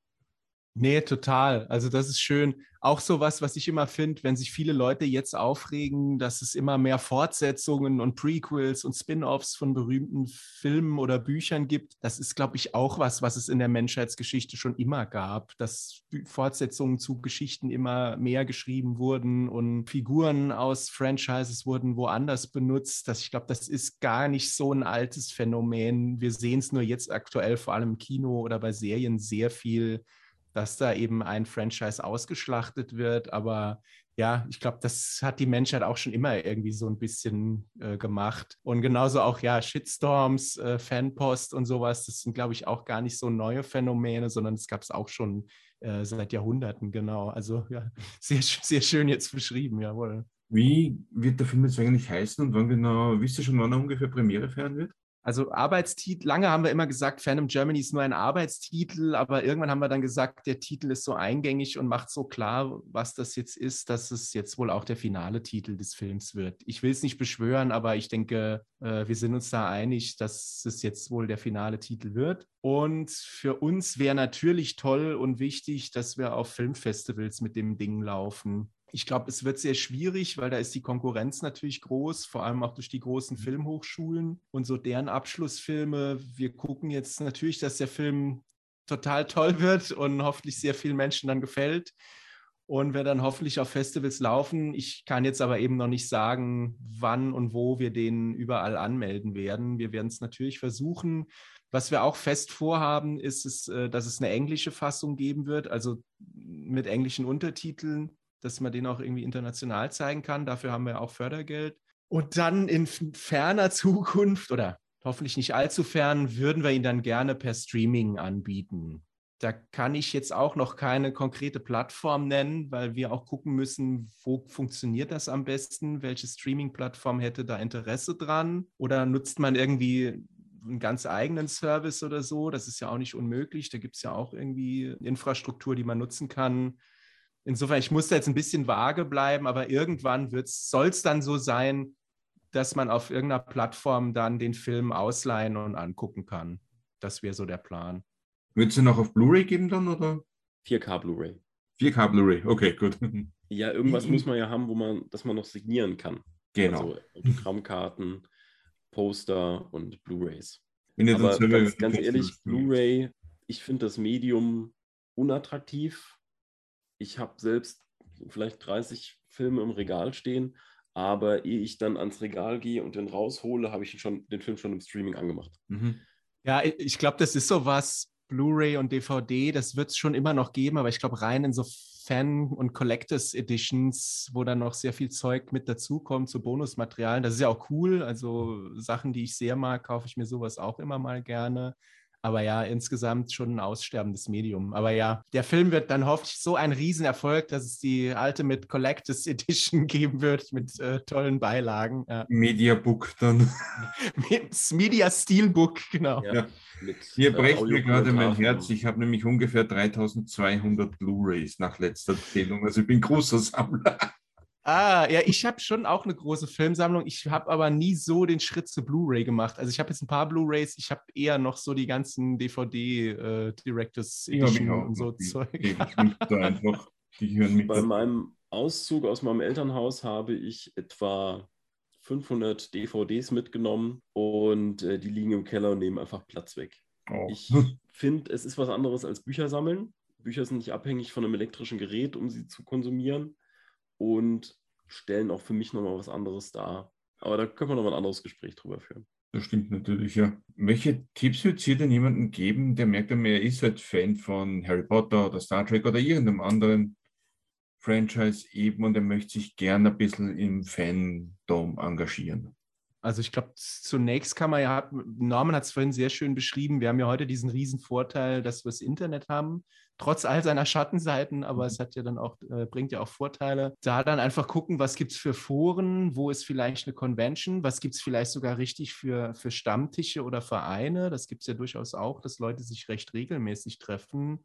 Nee, total. Also das ist schön. Auch so was, was ich immer finde, wenn sich viele Leute jetzt aufregen, dass es immer mehr Fortsetzungen und Prequels und Spin-offs von berühmten Filmen oder Büchern gibt. Das ist, glaube ich, auch was, was es in der Menschheitsgeschichte schon immer gab, dass Fortsetzungen zu Geschichten immer mehr geschrieben wurden und Figuren aus Franchises wurden woanders benutzt. Das, ich glaube, das ist gar nicht so ein altes Phänomen. Wir sehen es nur jetzt aktuell, vor allem im Kino oder bei Serien, sehr viel dass da eben ein Franchise ausgeschlachtet wird. Aber ja, ich glaube, das hat die Menschheit auch schon immer irgendwie so ein bisschen äh, gemacht. Und genauso auch, ja, Shitstorms, äh, Fanpost und sowas, das sind, glaube ich, auch gar nicht so neue Phänomene, sondern es gab es auch schon äh, seit Jahrhunderten, genau. Also ja, sehr, sehr schön jetzt beschrieben, jawohl. Wie wird der Film jetzt eigentlich heißen und wann genau, wisst ihr schon, wann er ungefähr Premiere feiern wird? Also Arbeitstitel, lange haben wir immer gesagt, Phantom Germany ist nur ein Arbeitstitel, aber irgendwann haben wir dann gesagt, der Titel ist so eingängig und macht so klar, was das jetzt ist, dass es jetzt wohl auch der finale Titel des Films wird. Ich will es nicht beschwören, aber ich denke, äh, wir sind uns da einig, dass es jetzt wohl der finale Titel wird. Und für uns wäre natürlich toll und wichtig, dass wir auf Filmfestivals mit dem Ding laufen. Ich glaube, es wird sehr schwierig, weil da ist die Konkurrenz natürlich groß, vor allem auch durch die großen mhm. Filmhochschulen und so deren Abschlussfilme. Wir gucken jetzt natürlich, dass der Film total toll wird und hoffentlich sehr vielen Menschen dann gefällt und wir dann hoffentlich auf Festivals laufen. Ich kann jetzt aber eben noch nicht sagen, wann und wo wir den überall anmelden werden. Wir werden es natürlich versuchen. Was wir auch fest vorhaben, ist, es, äh, dass es eine englische Fassung geben wird, also mit englischen Untertiteln dass man den auch irgendwie international zeigen kann. Dafür haben wir auch Fördergeld. Und dann in ferner Zukunft oder hoffentlich nicht allzu fern, würden wir ihn dann gerne per Streaming anbieten. Da kann ich jetzt auch noch keine konkrete Plattform nennen, weil wir auch gucken müssen, wo funktioniert das am besten, welche Streaming-Plattform hätte da Interesse dran oder nutzt man irgendwie einen ganz eigenen Service oder so. Das ist ja auch nicht unmöglich. Da gibt es ja auch irgendwie Infrastruktur, die man nutzen kann. Insofern, ich muss da jetzt ein bisschen vage bleiben, aber irgendwann soll es dann so sein, dass man auf irgendeiner Plattform dann den Film ausleihen und angucken kann. Das wäre so der Plan. Wird es noch auf Blu-ray geben dann oder? 4K Blu-ray. 4K Blu-ray, okay, gut. Ja, irgendwas muss man ja haben, wo man, dass man noch signieren kann. Genau. Also Autogrammkarten, Poster und Blu-rays. Aber ganz, ganz ehrlich, Blu-ray, ich finde das Medium unattraktiv ich habe selbst vielleicht 30 Filme im Regal stehen, aber ehe ich dann ans Regal gehe und den raushole, habe ich schon, den Film schon im Streaming angemacht. Mhm. Ja, ich glaube, das ist so was, Blu-ray und DVD, das wird es schon immer noch geben, aber ich glaube, rein in so Fan- und Collectors Editions, wo dann noch sehr viel Zeug mit dazukommt, so Bonusmaterialien, das ist ja auch cool. Also Sachen, die ich sehr mag, kaufe ich mir sowas auch immer mal gerne. Aber ja, insgesamt schon ein aussterbendes Medium. Aber ja, der Film wird dann hoffentlich so ein Riesenerfolg, dass es die Ultimate Collectors Edition geben wird mit äh, tollen Beilagen. Ja. Media Book dann. das Media Steelbook, genau. Ja. Mit, Hier äh, brecht mir gerade mein Herz. Ich habe nämlich ungefähr 3200 Blu-rays nach letzter Zählung. Also ich bin großer Sammler. Ah, ja, ich habe schon auch eine große Filmsammlung. Ich habe aber nie so den Schritt zu Blu-ray gemacht. Also ich habe jetzt ein paar Blu-rays, ich habe eher noch so die ganzen DVD äh, Directors Edition und so die, Zeug. Die, einfach, die hören mich Bei meinem Auszug aus meinem Elternhaus habe ich etwa 500 DVDs mitgenommen und äh, die liegen im Keller und nehmen einfach Platz weg. Oh. Ich finde, es ist was anderes als Bücher sammeln. Bücher sind nicht abhängig von einem elektrischen Gerät, um sie zu konsumieren und stellen auch für mich nochmal was anderes dar. Aber da können wir nochmal ein anderes Gespräch drüber führen. Das stimmt natürlich, ja. Welche Tipps würdet ihr denn jemandem geben, der merkt, er ist halt Fan von Harry Potter oder Star Trek oder irgendeinem anderen Franchise eben und er möchte sich gerne ein bisschen im Fandom engagieren? Also ich glaube, zunächst kann man ja, Norman hat es vorhin sehr schön beschrieben, wir haben ja heute diesen riesen Vorteil, dass wir das Internet haben trotz all seiner Schattenseiten, aber es hat ja dann auch, äh, bringt ja auch Vorteile. Da dann einfach gucken, was gibt es für Foren, wo ist vielleicht eine Convention, was gibt es vielleicht sogar richtig für, für Stammtische oder Vereine. Das gibt es ja durchaus auch, dass Leute sich recht regelmäßig treffen.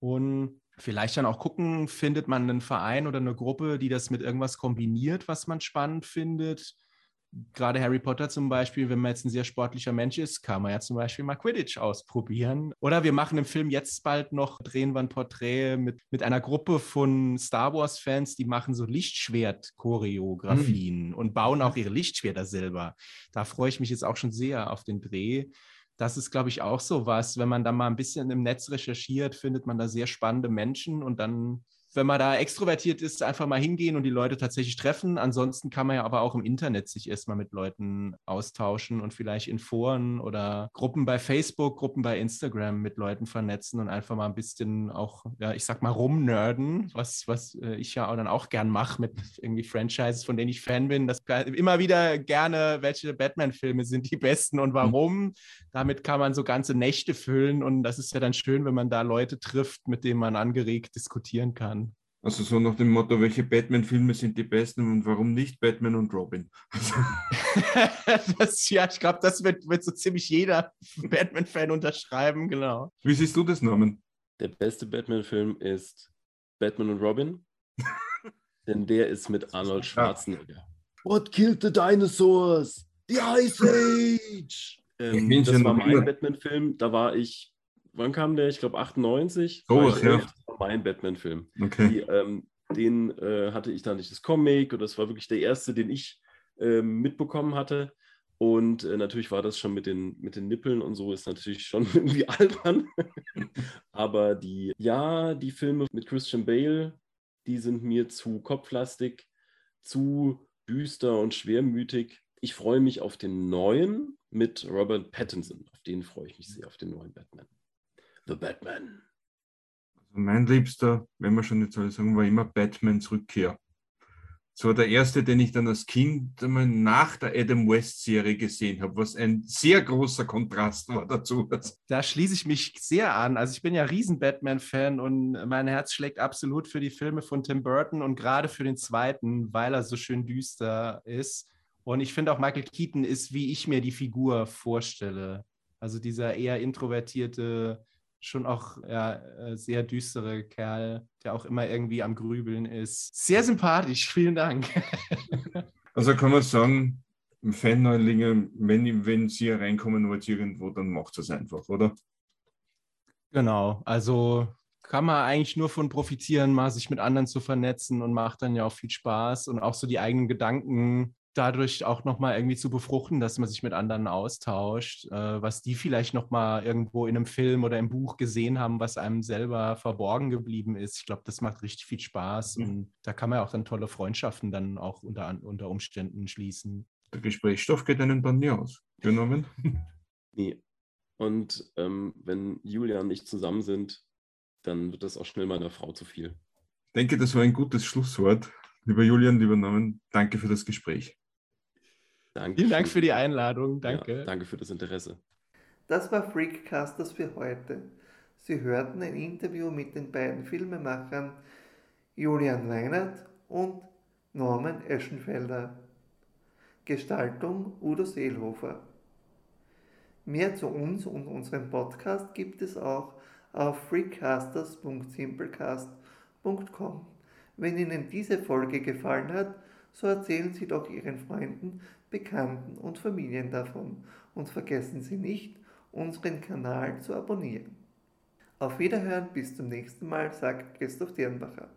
Und vielleicht dann auch gucken, findet man einen Verein oder eine Gruppe, die das mit irgendwas kombiniert, was man spannend findet gerade Harry Potter zum Beispiel, wenn man jetzt ein sehr sportlicher Mensch ist, kann man ja zum Beispiel mal Quidditch ausprobieren. Oder wir machen im Film jetzt bald noch, drehen wir ein Porträt mit, mit einer Gruppe von Star Wars-Fans, die machen so Lichtschwert-Choreografien mhm. und bauen auch ihre Lichtschwerter selber. Da freue ich mich jetzt auch schon sehr auf den Dreh. Das ist, glaube ich, auch so was. Wenn man da mal ein bisschen im Netz recherchiert, findet man da sehr spannende Menschen und dann wenn man da extrovertiert ist, einfach mal hingehen und die Leute tatsächlich treffen. Ansonsten kann man ja aber auch im Internet sich erstmal mit Leuten austauschen und vielleicht in Foren oder Gruppen bei Facebook, Gruppen bei Instagram mit Leuten vernetzen und einfach mal ein bisschen auch, ja, ich sag mal, rumnerden, was, was äh, ich ja auch dann auch gern mache mit irgendwie Franchises, von denen ich Fan bin. Das immer wieder gerne, welche Batman-Filme sind die besten und warum. Mhm. Damit kann man so ganze Nächte füllen und das ist ja dann schön, wenn man da Leute trifft, mit denen man angeregt diskutieren kann. Also so nach dem Motto, welche Batman-Filme sind die besten und warum nicht Batman und Robin? das, ja, ich glaube, das wird, wird so ziemlich jeder Batman-Fan unterschreiben, genau. Wie siehst du das, Norman? Der beste Batman-Film ist Batman und Robin, denn der ist mit Arnold Schwarzenegger. What killed the dinosaurs? The Ice Age! Ähm, das war mein Batman-Film, da war ich wann kam der? Ich glaube 98. Oh, ja. Mein Batman-Film. Okay. ähm, den äh, hatte ich dann nicht das Comic und das war wirklich der erste, den ich äh, mitbekommen hatte. Und äh, natürlich war das schon mit den, mit den Nippeln und so, ist natürlich schon irgendwie albern. Aber die, ja, die Filme mit Christian Bale, die sind mir zu kopflastig, zu düster und schwermütig. Ich freue mich auf den neuen mit Robert Pattinson. Auf den freue ich mich sehr, auf den neuen Batman. The Batman. Also mein Liebster, wenn wir schon jetzt alle sagen, war immer Batmans Rückkehr. Das war der erste, den ich dann als Kind einmal nach der Adam West-Serie gesehen habe, was ein sehr großer Kontrast war dazu. Da schließe ich mich sehr an. Also ich bin ja riesen Batman-Fan und mein Herz schlägt absolut für die Filme von Tim Burton und gerade für den zweiten, weil er so schön düster ist. Und ich finde auch Michael Keaton ist, wie ich mir die Figur vorstelle. Also dieser eher introvertierte, schon auch ja, äh, sehr düstere Kerl, der auch immer irgendwie am Grübeln ist. Sehr sympathisch, vielen Dank. Also kann man sagen, Fan-Neulinge, wenn, wenn Sie reinkommen wollt irgendwo, dann macht es einfach, oder? Genau, also kann man eigentlich nur von profitieren, mal sich mit anderen zu vernetzen und macht dann ja auch viel Spaß und auch so die eigenen Gedanken dadurch auch nochmal irgendwie zu befruchten, dass man sich mit anderen austauscht, äh, was die vielleicht nochmal irgendwo in einem Film oder im Buch gesehen haben, was einem selber verborgen geblieben ist. Ich glaube, das macht richtig viel Spaß mhm. und da kann man ja auch dann tolle Freundschaften dann auch unter, unter Umständen schließen. Der Gesprächsstoff geht einen dann nie aus. Genommen? nee. Und ähm, wenn Julia und ich zusammen sind, dann wird das auch schnell meiner Frau zu viel. Ich denke, das war ein gutes Schlusswort. Lieber Julian, lieber Norman, danke für das Gespräch. Danke. Vielen Dank für die Einladung. Danke. Ja, danke für das Interesse. Das war Freakcasters für heute. Sie hörten ein Interview mit den beiden Filmemachern Julian Weinert und Norman Eschenfelder. Gestaltung Udo Seelhofer. Mehr zu uns und unserem Podcast gibt es auch auf freakcasters.simplecast.com. Wenn Ihnen diese Folge gefallen hat, so erzählen Sie doch Ihren Freunden, Bekannten und Familien davon und vergessen Sie nicht, unseren Kanal zu abonnieren. Auf Wiederhören, bis zum nächsten Mal, sagt Christoph Dirnbacher.